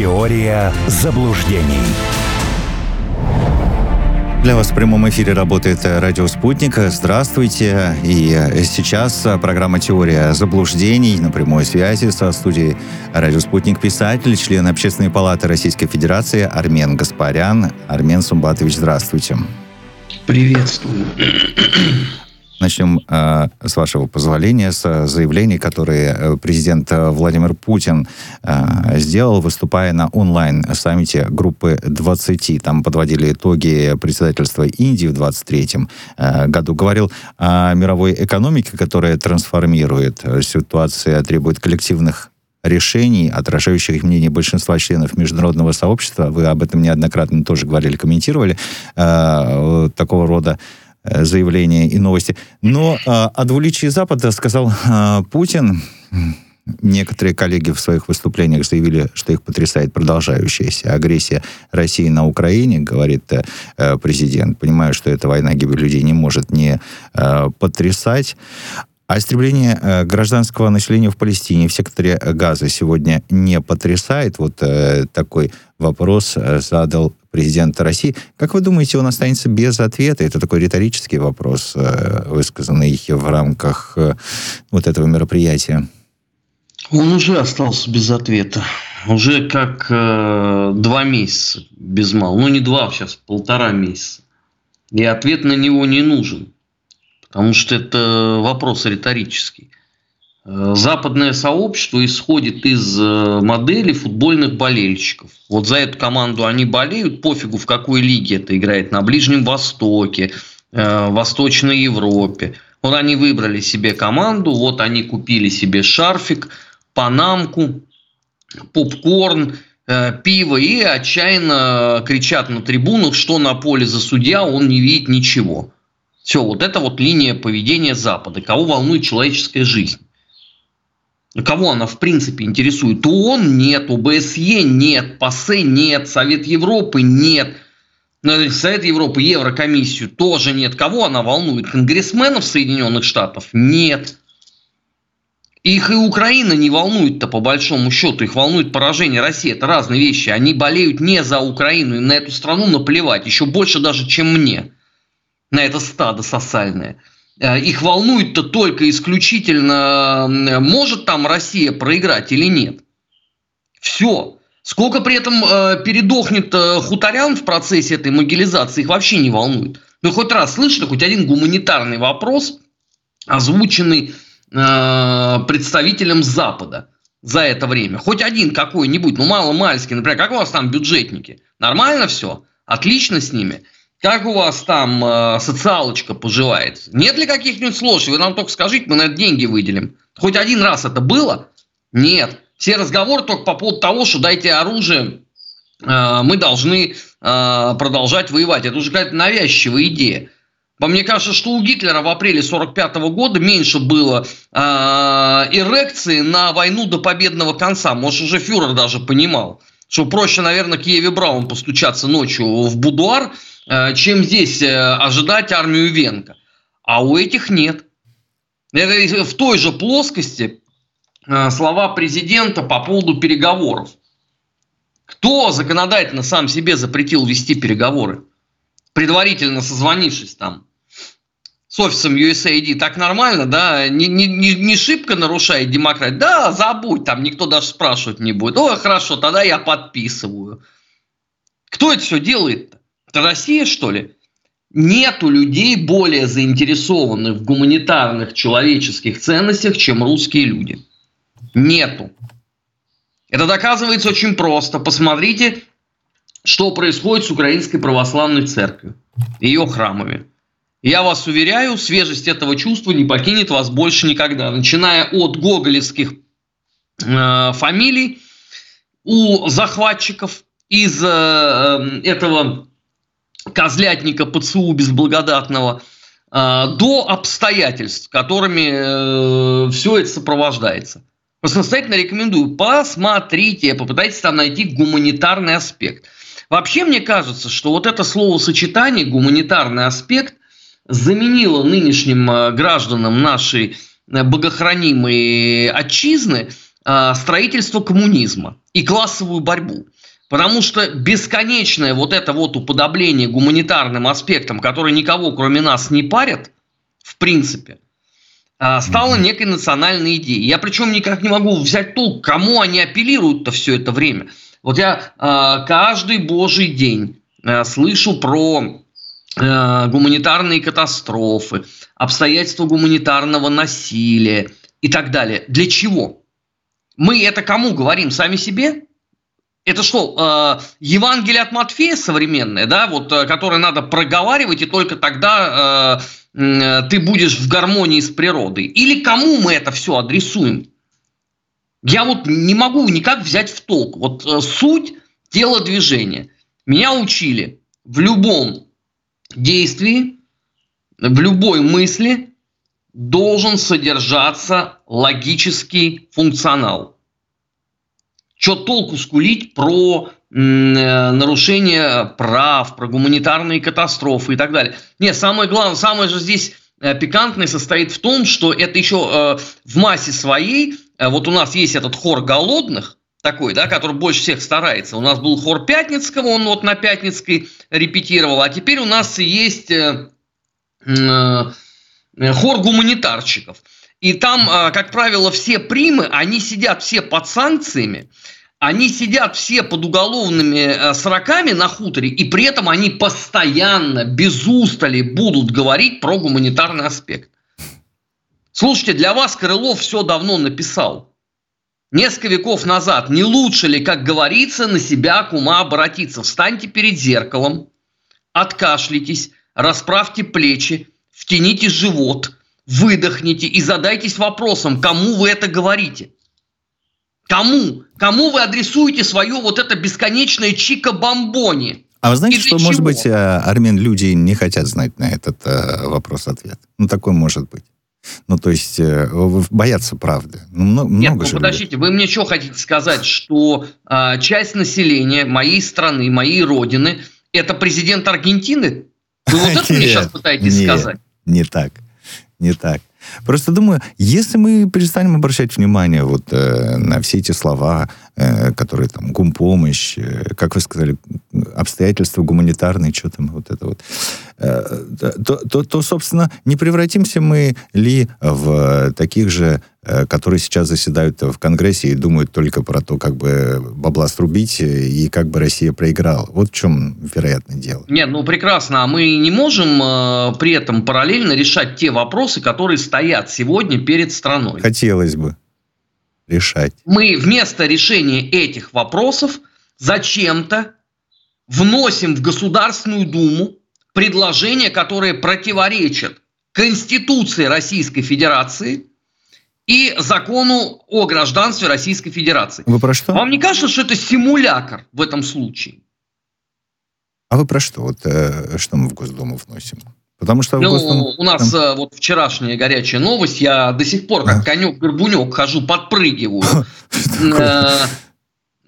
Теория заблуждений. Для вас в прямом эфире работает радио «Спутник». Здравствуйте. И сейчас программа «Теория заблуждений» на прямой связи со студией «Радио Спутник» писатель, член Общественной палаты Российской Федерации Армен Гаспарян. Армен Сумбатович, здравствуйте. Приветствую. Начнем э, с вашего позволения, с заявлений, которые э, президент э, Владимир Путин э, сделал, выступая на онлайн-саммите группы 20. Там подводили итоги председательства Индии в 23 э, году. Говорил о мировой экономике, которая трансформирует. Ситуация требует коллективных решений, отражающих мнение большинства членов международного сообщества. Вы об этом неоднократно тоже говорили, комментировали. Э, такого рода Э, заявления и новости. Но э, о двуличии Запада сказал э, Путин. Некоторые коллеги в своих выступлениях заявили, что их потрясает продолжающаяся агрессия России на Украине, говорит э, президент. Понимаю, что эта война гибель людей не может не э, потрясать. А истребление э, гражданского населения в Палестине, в секторе Газа сегодня не потрясает? Вот э, такой вопрос э, задал президент России. Как вы думаете, он останется без ответа? Это такой риторический вопрос, э, высказанный в рамках э, вот этого мероприятия. Он уже остался без ответа. Уже как э, два месяца без мал. Ну, не два, сейчас полтора месяца. И ответ на него не нужен потому что это вопрос риторический. Э, западное сообщество исходит из э, модели футбольных болельщиков. Вот за эту команду они болеют, пофигу в какой лиге это играет, на Ближнем Востоке, э, в Восточной Европе. Вот они выбрали себе команду, вот они купили себе шарфик, панамку, попкорн, пиво и отчаянно кричат на трибунах, что на поле за судья он не видит ничего. Все, вот это вот линия поведения Запада. Кого волнует человеческая жизнь? Кого она в принципе интересует? ООН нет, ОБСЕ нет, ПАСЕ нет, Совет Европы нет, ну, Совет Европы, Еврокомиссию тоже нет. Кого она волнует? Конгрессменов Соединенных Штатов? Нет. Их и Украина не волнует-то по большому счету. Их волнует поражение России. Это разные вещи. Они болеют не за Украину. И на эту страну наплевать. Еще больше даже, чем мне на это стадо сосальное. Э, их волнует-то только исключительно, может там Россия проиграть или нет. Все. Сколько при этом э, передохнет э, хуторян в процессе этой могилизации, их вообще не волнует. Ну, хоть раз слышали хоть один гуманитарный вопрос, озвученный э, представителем Запада за это время. Хоть один какой-нибудь, ну, мало-мальский, например, как у вас там бюджетники? Нормально все? Отлично с ними? Как у вас там э, социалочка поживает? Нет ли каких-нибудь сложностей? Вы нам только скажите, мы на это деньги выделим. Хоть один раз это было? Нет. Все разговоры только по поводу того, что дайте оружие, э, мы должны э, продолжать воевать. Это уже какая-то навязчивая идея. По мне кажется, что у Гитлера в апреле 1945 года меньше было э, эрекции на войну до победного конца. Может, уже фюрер даже понимал, что проще, наверное, Киеве Браун постучаться ночью в будуар – чем здесь э, ожидать армию Венка. А у этих нет. Это в той же плоскости э, слова президента по поводу переговоров. Кто законодательно сам себе запретил вести переговоры? Предварительно созвонившись там с офисом USAID, так нормально, да? Не, не, не шибко нарушает демократию? Да, забудь, там никто даже спрашивать не будет. О, хорошо, тогда я подписываю. Кто это все делает-то? Это Россия, что ли? Нету людей более заинтересованных в гуманитарных человеческих ценностях, чем русские люди. Нету. Это доказывается очень просто. Посмотрите, что происходит с Украинской Православной Церковью, ее храмами. Я вас уверяю, свежесть этого чувства не покинет вас больше никогда. Начиная от гоголевских э, фамилий у захватчиков из э, этого козлятника ПЦУ безблагодатного, а, до обстоятельств, которыми э, все это сопровождается. Просто настоятельно рекомендую, посмотрите, попытайтесь там найти гуманитарный аспект. Вообще мне кажется, что вот это словосочетание «гуманитарный аспект» заменило нынешним э, гражданам нашей э, богохранимой отчизны строительство коммунизма и классовую борьбу. Потому что бесконечное вот это вот уподобление гуманитарным аспектам, которые никого кроме нас не парят, в принципе, э, стало некой национальной идеей. Я причем никак не могу взять толк, кому они апеллируют-то все это время. Вот я э, каждый божий день э, слышу про гуманитарные катастрофы, обстоятельства гуманитарного насилия и так далее. Для чего? Мы это кому говорим? Сами себе? Это что, э, Евангелие от Матфея современное, да, вот, э, которое надо проговаривать, и только тогда э, э, ты будешь в гармонии с природой? Или кому мы это все адресуем? Я вот не могу никак взять в толк. Вот э, суть телодвижения. Меня учили в любом действии, в любой мысли должен содержаться логический функционал. Что толку скулить про э, нарушение прав, про гуманитарные катастрофы и так далее. Нет, самое главное, самое же здесь э, пикантное состоит в том, что это еще в массе своей Э, вот у нас есть этот хор голодных, такой, да, который больше всех старается. У нас был хор Пятницкого, он вот на Пятницкой репетировал, а теперь у нас есть э, э, хор гуманитарщиков. И там, э, как правило, все примы, они сидят все под санкциями, они сидят все под уголовными э, сроками на хуторе, и при этом они постоянно, без устали будут говорить про гуманитарный аспект. Слушайте, для вас Крылов все давно написал. Несколько веков назад. Не лучше ли, как говорится, на себя к ума обратиться? Встаньте перед зеркалом, откашляйтесь, расправьте плечи, втяните живот, выдохните и задайтесь вопросом, кому вы это говорите. Кому? Кому вы адресуете свое вот это бесконечное чика-бомбони? А вы знаете, что, чего? может быть, э, Армен, люди не хотят знать на этот э, вопрос ответ? Ну, такой может быть. Ну, то есть э, боятся правды. Ну, много, Нет, много ну, подождите, людей. вы мне что хотите сказать, что э, часть населения моей страны, моей родины, это президент Аргентины? Вы вот это мне сейчас пытаетесь сказать? Не так, не так. Просто думаю, если мы перестанем обращать внимание вот э, на все эти слова, которые там гумпомощь, э, как вы сказали, обстоятельства гуманитарные, что там вот это вот, э, то, то, то, собственно, не превратимся мы ли в таких же Э, которые сейчас заседают в Конгрессе и думают только про то, как бы бабла срубить и как бы Россия проиграла. Вот в чем вероятно дело. Нет, ну прекрасно. А мы не можем э, при этом параллельно решать те вопросы, которые стоят сегодня перед страной. Хотелось бы решать. Мы вместо решения этих вопросов зачем-то вносим в Государственную Думу предложения, которые противоречат Конституции Российской Федерации – и закону о гражданстве Российской Федерации. Вы про что? Вам не кажется, что это симулятор в этом случае? А вы про что? Вот э, что мы в Госдуму вносим? Потому что ну, Госдуму... у нас. Э, вот вчерашняя горячая новость, я до сих пор как а? конек-горбунек хожу, подпрыгиваю. Э,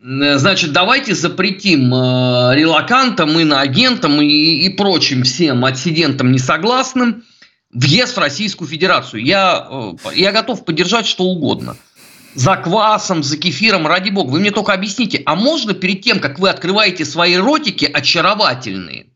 э, значит, давайте запретим релакантам, иноагентам и, и прочим всем отсидентам несогласным въезд в Российскую Федерацию. Я, э, я готов поддержать что угодно. За квасом, за кефиром, ради бога. Вы мне только объясните, а можно перед тем, как вы открываете свои ротики очаровательные,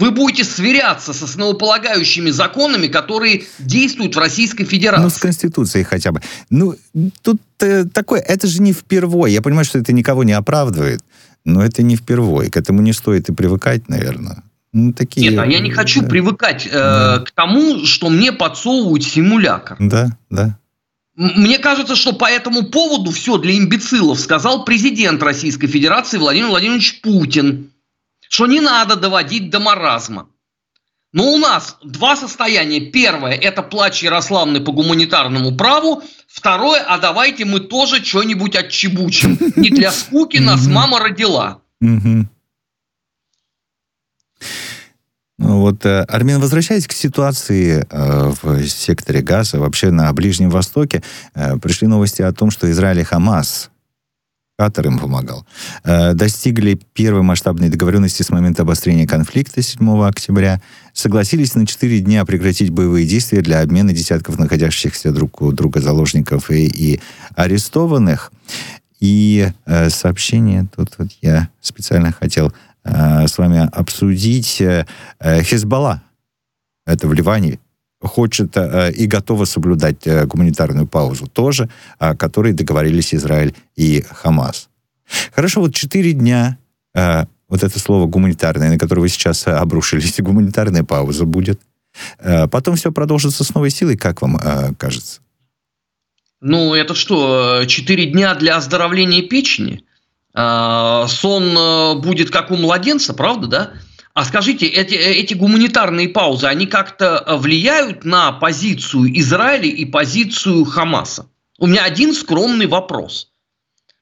вы будете сверяться с основополагающими законами, которые действуют в Российской Федерации. Ну, с Конституцией хотя бы. Ну, тут э, такое, это же не впервой. Я понимаю, что это никого не оправдывает, но это не впервой. К этому не стоит и привыкать, наверное. Ну, такие... Нет, а я не хочу да. привыкать э, да. к тому, что мне подсовывают симулятор. Да, да. Мне кажется, что по этому поводу все для имбецилов сказал президент Российской Федерации Владимир Владимирович Путин, что не надо доводить до маразма. Но у нас два состояния. Первое – это плач Ярославны по гуманитарному праву. Второе – а давайте мы тоже что-нибудь отчебучим. Не для скуки нас мама родила. Ну вот, э, Армен, возвращаясь к ситуации э, в секторе Газа, вообще на Ближнем Востоке, э, пришли новости о том, что Израиль и Хамас Катар им помогал, э, достигли первой масштабной договоренности с момента обострения конфликта 7 октября, согласились на 4 дня прекратить боевые действия для обмена десятков находящихся друг у друга заложников и, и арестованных. И э, сообщение, тут вот я специально хотел э, с вами обсудить. Э, Хезбалла, это в Ливане, хочет э, и готова соблюдать э, гуманитарную паузу тоже, о которой договорились Израиль и Хамас. Хорошо, вот четыре дня, э, вот это слово гуманитарное, на которое вы сейчас обрушились, гуманитарная пауза будет. Потом все продолжится с новой силой, как вам кажется? Ну, это что, четыре дня для оздоровления печени? Сон будет как у младенца, правда, да? А скажите, эти, эти гуманитарные паузы, они как-то э, влияют на позицию Израиля и позицию Хамаса? У меня один скромный вопрос.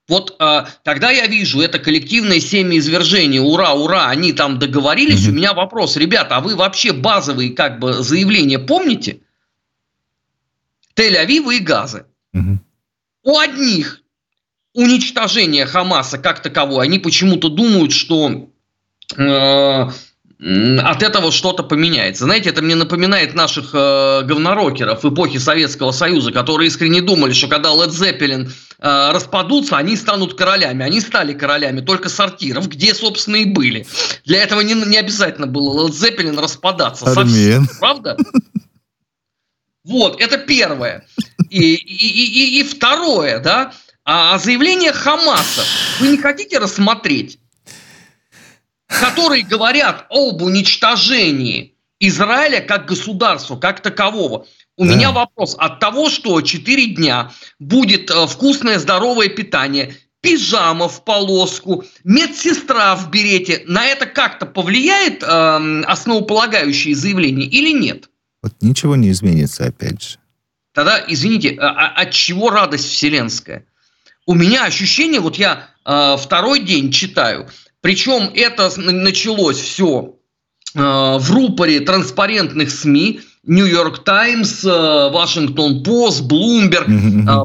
Вот э, когда я вижу это коллективное семяизвержение, ура, ура, они там договорились, mm-hmm. у меня вопрос, ребята, а вы вообще базовые как бы заявления помните? Тель-Авива и Газы. Mm-hmm. У одних уничтожение Хамаса как таковое, они почему-то думают, что Э, от этого что-то поменяется. Знаете, это мне напоминает наших э, говнорокеров эпохи Советского Союза, которые искренне думали, что когда Led Zeppelin э, распадутся, они станут королями. Они стали королями только сортиров, где, собственно, и были. Для этого не, не обязательно было Led Zeppelin распадаться. Совсем, правда? Вот, это первое. И, и, и, и второе, да, а заявление Хамаса вы не хотите рассмотреть? Которые говорят об уничтожении Израиля как государства, как такового. У да. меня вопрос от того, что 4 дня будет э, вкусное здоровое питание, пижама в полоску, медсестра в берете, на это как-то повлияет э, основополагающее заявление или нет? Вот ничего не изменится, опять же. Тогда, извините, а, а от чего радость вселенская? У меня ощущение, вот я э, второй день читаю, причем это началось все э, в рупоре транспарентных СМИ, Нью-Йорк Таймс, Вашингтон Пост, Блумберг,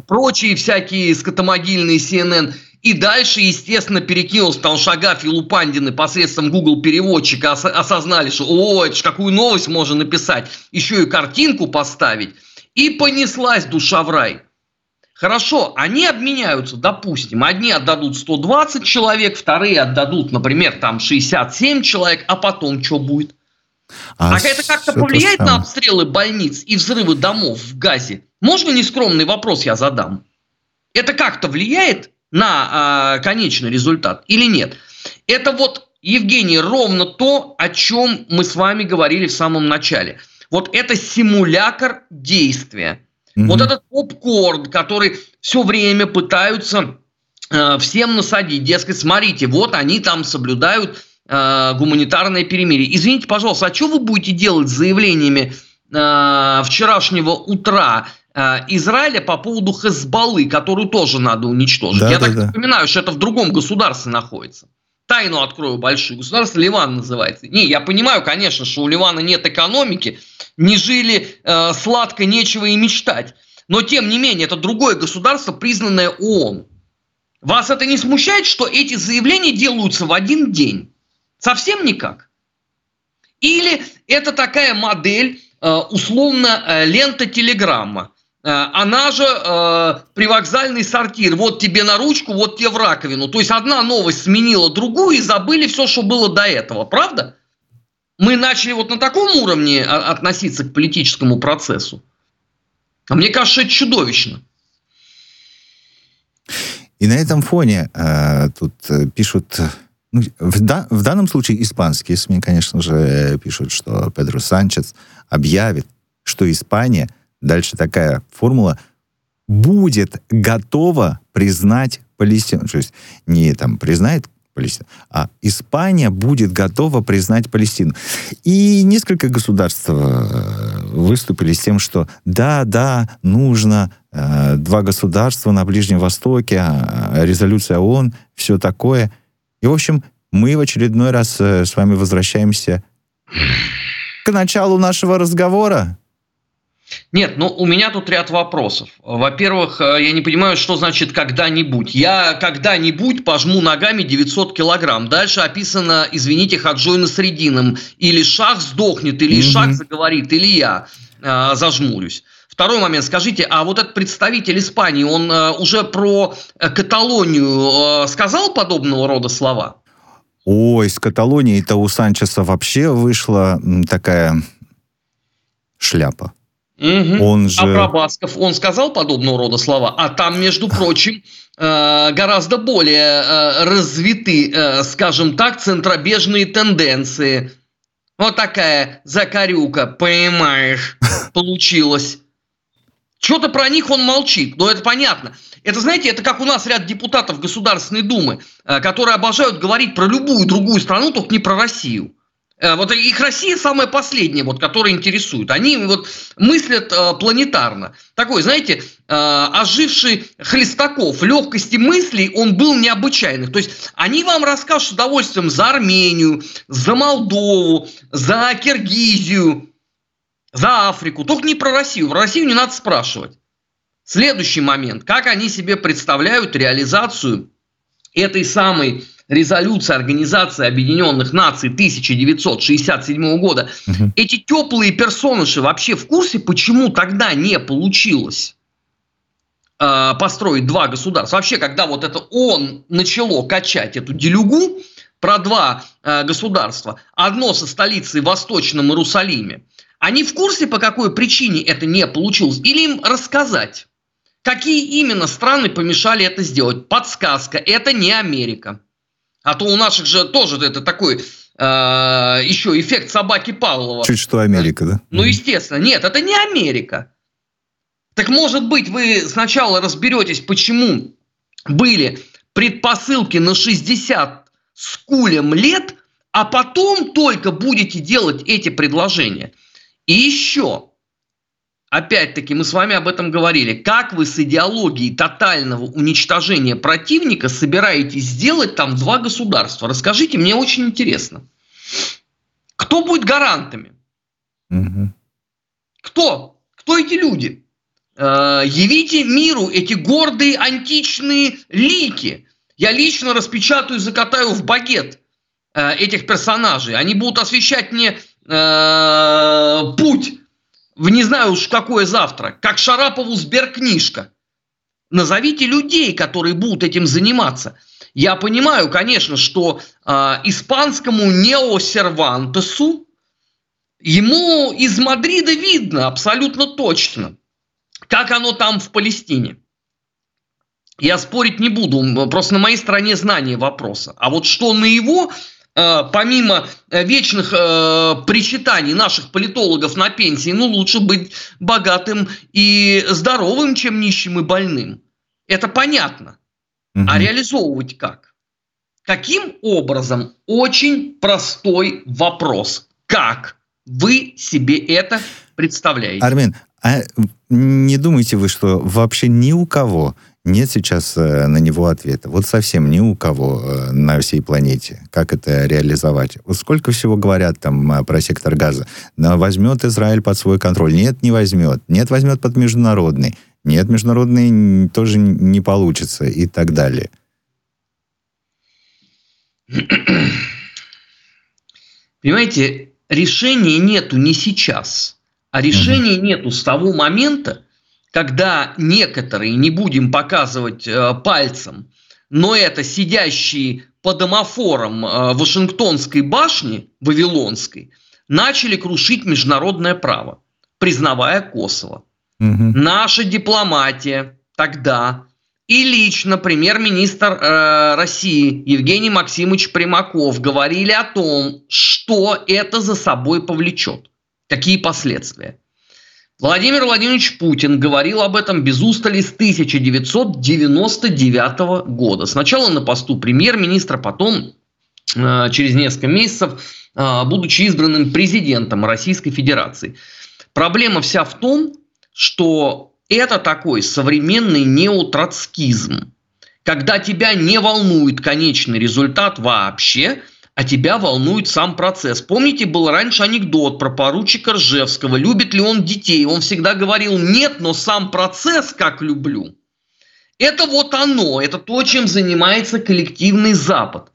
прочие всякие скотомогильные CNN. И дальше, естественно, перекинулся там Шагаф и Лупандины посредством Google переводчика осознали, что о, это ж какую новость можно написать, еще и картинку поставить. И понеслась душа в рай. Хорошо, они обменяются, допустим, одни отдадут 120 человек, вторые отдадут, например, там 67 человек, а потом что будет? А, а это как-то повлияет на обстрелы больниц и взрывы домов в Газе? Можно нескромный вопрос я задам? Это как-то влияет на э, конечный результат или нет? Это вот, Евгений, ровно то, о чем мы с вами говорили в самом начале. Вот это симулятор действия. Mm-hmm. Вот этот попкорн, который все время пытаются э, всем насадить, дескать, смотрите, вот они там соблюдают э, гуманитарное перемирие. Извините, пожалуйста, а что вы будете делать с заявлениями э, вчерашнего утра э, Израиля по поводу Хезбаллы, которую тоже надо уничтожить? Да, Я да, так да. напоминаю, что это в другом государстве находится тайну открою большую. Государство Ливан называется. Не, я понимаю, конечно, что у Ливана нет экономики, не жили э, сладко, нечего и мечтать. Но тем не менее, это другое государство, признанное ООН. Вас это не смущает, что эти заявления делаются в один день? Совсем никак. Или это такая модель, э, условно, э, лента телеграмма. Э, она же э, привокзальный сортир. Вот тебе на ручку, вот тебе в раковину. То есть одна новость сменила другую и забыли все, что было до этого. Правда? Мы начали вот на таком уровне а, относиться к политическому процессу. А мне кажется, это чудовищно. И на этом фоне э, тут э, пишут, ну, в, да, в данном случае испанские СМИ, конечно же, пишут, что Педро Санчес объявит, что Испания – Дальше такая формула будет готова признать Палестину. То есть не там признает Палестину, а Испания будет готова признать Палестину. И несколько государств э, выступили с тем, что да, да, нужно э, два государства на Ближнем Востоке, э, резолюция ООН, все такое. И, в общем, мы в очередной раз э, с вами возвращаемся к началу нашего разговора. Нет, ну у меня тут ряд вопросов. Во-первых, э, я не понимаю, что значит когда-нибудь. Я когда-нибудь пожму ногами 900 килограмм. Дальше описано, извините, Хаджой на средином. Или шах сдохнет, или mm-hmm. шах заговорит, или я э, зажмурюсь. Второй момент. Скажите, а вот этот представитель Испании, он э, уже про э, Каталонию э, сказал подобного рода слова? Ой, с Каталонией-то у Санчеса вообще вышла такая шляпа. Угу. Он же... А про Басков он сказал подобного рода слова? А там, между прочим, э, гораздо более э, развиты, э, скажем так, центробежные тенденции. Вот такая закорюка, понимаешь, получилась. Что-то про них он молчит, но это понятно. Это, знаете, это как у нас ряд депутатов Государственной Думы, которые обожают говорить про любую другую страну, только не про Россию. Э, вот их Россия самая последняя, вот, которая интересует. Они вот мыслят э, планетарно. Такой, знаете, э, оживший Хлестаков, легкости мыслей он был необычайных. То есть они вам расскажут с удовольствием за Армению, за Молдову, за Киргизию, за Африку. Только не про Россию. Про Россию не надо спрашивать. Следующий момент. Как они себе представляют реализацию этой самой резолюция Организации Объединенных Наций 1967 года, угу. эти теплые персонажи вообще в курсе, почему тогда не получилось э, построить два государства? Вообще, когда вот это он начало качать эту делюгу про два э, государства, одно со столицей в Восточном Иерусалиме, они в курсе, по какой причине это не получилось? Или им рассказать? Какие именно страны помешали это сделать? Подсказка, это не Америка. А то у наших же тоже это такой э, еще эффект собаки Павлова. Чуть что Америка, да? Ну, естественно. Нет, это не Америка. Так может быть, вы сначала разберетесь, почему были предпосылки на 60 с кулем лет, а потом только будете делать эти предложения. И еще, опять-таки, мы с вами об этом говорили, как вы с идеологией тотального уничтожения противника собираетесь сделать там два государства? Расскажите, мне очень интересно. Кто будет гарантами? Угу. Кто? Кто эти люди? Э, явите миру эти гордые античные лики. Я лично распечатаю и закатаю в багет э, этих персонажей. Они будут освещать мне э, путь в не знаю уж какое завтра, как Шарапову сберкнижка. Назовите людей, которые будут этим заниматься. Я понимаю, конечно, что э, испанскому неосервантесу ему из Мадрида видно абсолютно точно, как оно там в Палестине. Я спорить не буду, просто на моей стороне знание вопроса. А вот что на его помимо э, вечных э, причитаний наших политологов на пенсии, ну лучше быть богатым и здоровым, чем нищим и больным. Это понятно. Угу. А реализовывать как? Каким образом? Очень простой вопрос. Как вы себе это представляете? Армин, а не думаете вы, что вообще ни у кого нет сейчас э, на него ответа. Вот совсем ни у кого э, на всей планете. Как это реализовать? Вот сколько всего говорят там э, про сектор газа. Но возьмет Израиль под свой контроль. Нет, не возьмет. Нет, возьмет под международный. Нет, международный тоже не получится и так далее. Понимаете, решения нету не сейчас, а решения угу. нету с того момента, когда некоторые, не будем показывать э, пальцем, но это сидящие по домофорам э, Вашингтонской башни, Вавилонской, начали крушить международное право, признавая Косово. Угу. Наша дипломатия тогда и лично премьер-министр э, России Евгений Максимович Примаков говорили о том, что это за собой повлечет, какие последствия. Владимир Владимирович Путин говорил об этом без устали с 1999 года. Сначала на посту премьер-министра, потом э, через несколько месяцев, э, будучи избранным президентом Российской Федерации. Проблема вся в том, что это такой современный неотроцкизм, когда тебя не волнует конечный результат вообще, а тебя волнует сам процесс. Помните, был раньше анекдот про поручика Ржевского, любит ли он детей. Он всегда говорил, нет, но сам процесс как люблю. Это вот оно, это то, чем занимается коллективный Запад.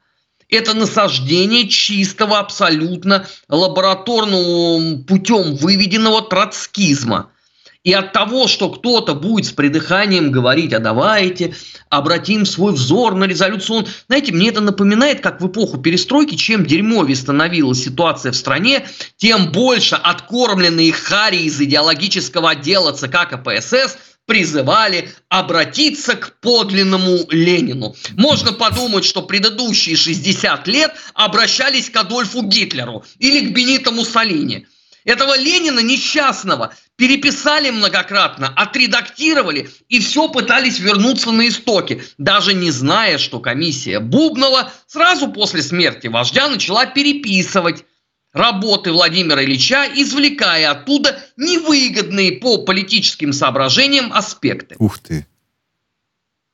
Это насаждение чистого, абсолютно лабораторным путем выведенного троцкизма – и от того, что кто-то будет с придыханием говорить, а давайте обратим свой взор на резолюцию. Знаете, мне это напоминает, как в эпоху перестройки, чем дерьмовее становилась ситуация в стране, тем больше откормленные хари из идеологического отдела ЦК КПСС призывали обратиться к подлинному Ленину. Можно подумать, что предыдущие 60 лет обращались к Адольфу Гитлеру или к Бенито Муссолини – этого Ленина несчастного переписали многократно, отредактировали и все пытались вернуться на истоки, даже не зная, что комиссия Бубнова сразу после смерти вождя начала переписывать работы Владимира Ильича, извлекая оттуда невыгодные по политическим соображениям аспекты. Ух ты.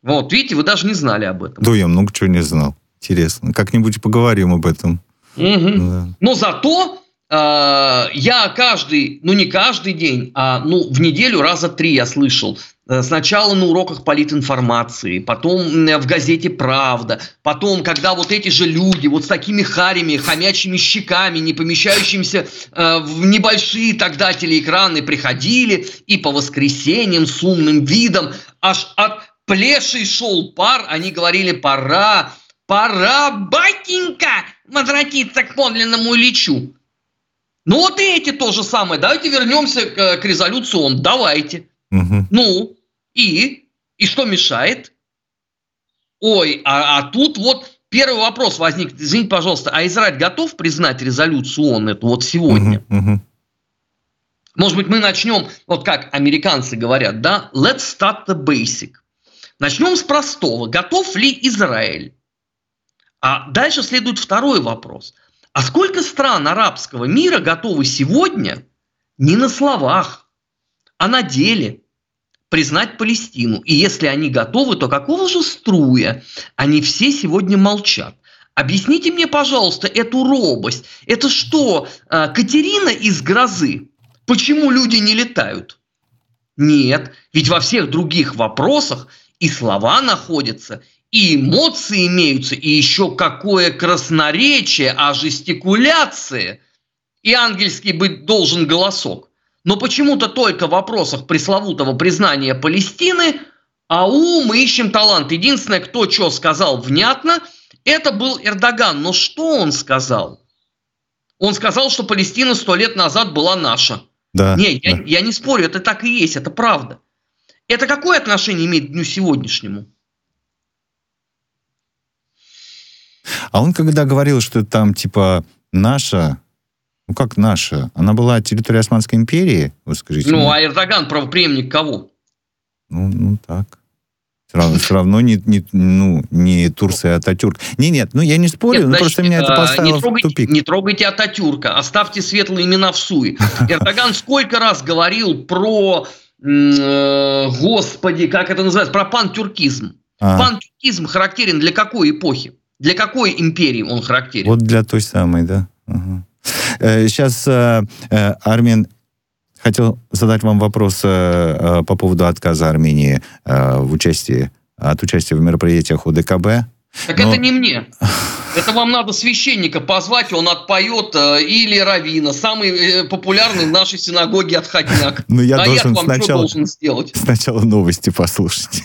Вот, видите, вы даже не знали об этом. Да, я много чего не знал. Интересно. Как-нибудь поговорим об этом. Угу. Да. Но зато я каждый, ну не каждый день, а ну в неделю раза три я слышал. Э, сначала на уроках политинформации, потом в газете «Правда», потом, когда вот эти же люди вот с такими харями, хомячими щеками, не помещающимися э, в небольшие тогда телеэкраны приходили и по воскресеньям с умным видом аж от плешей шел пар, они говорили «пора, пора, батенька, возвратиться к подлинному Ильичу». Ну вот и эти то же самое. Давайте вернемся к, к резолюции ООН. Давайте. Угу. Ну, и? И что мешает? Ой, а, а тут вот первый вопрос возник. Извините, пожалуйста, а Израиль готов признать резолюцию ООН эту вот сегодня? Угу, угу. Может быть, мы начнем, вот как американцы говорят, да, let's start the basic. Начнем с простого. Готов ли Израиль? А дальше следует второй вопрос – а сколько стран арабского мира готовы сегодня не на словах, а на деле признать Палестину? И если они готовы, то какого же струя они все сегодня молчат? Объясните мне, пожалуйста, эту робость. Это что, а, Катерина из грозы? Почему люди не летают? Нет, ведь во всех других вопросах и слова находятся, и эмоции имеются, и еще какое красноречие, а жестикуляции. И ангельский быть должен голосок. Но почему-то только в вопросах пресловутого признания Палестины, а у мы ищем талант. Единственное, кто что сказал внятно, это был Эрдоган. Но что он сказал? Он сказал, что Палестина сто лет назад была наша. Да, не, да. Я, я не спорю, это так и есть, это правда. Это какое отношение имеет к дню сегодняшнему? А он когда говорил, что там типа наша, ну как наша, она была территория Османской империи, вы скажите. Ну, а Эрдоган правоприемник кого? Ну, ну так. Все равно, все равно не, не, ну, не Турция, а Ататюрк. Не, нет, ну я не спорю, нет, но значит, просто меня это поставило не трогайте, в тупик. Не трогайте Ататюрка, оставьте светлые имена в суе. Эрдоган сколько раз говорил про, э, господи, как это называется, про пантюркизм. А. Пантюркизм характерен для какой эпохи? Для какой империи он характерен? Вот для той самой, да. Угу. Сейчас, э, э, Армин, хотел задать вам вопрос э, по поводу отказа Армении в участии, от участия в мероприятиях УДКБ. Так Но... это не мне. Это вам надо священника позвать, он отпоет, или Равина, самый популярный в нашей синагоге отходняк. Ну, я а должен я вам сначала, что должен сделать? Сначала новости послушать.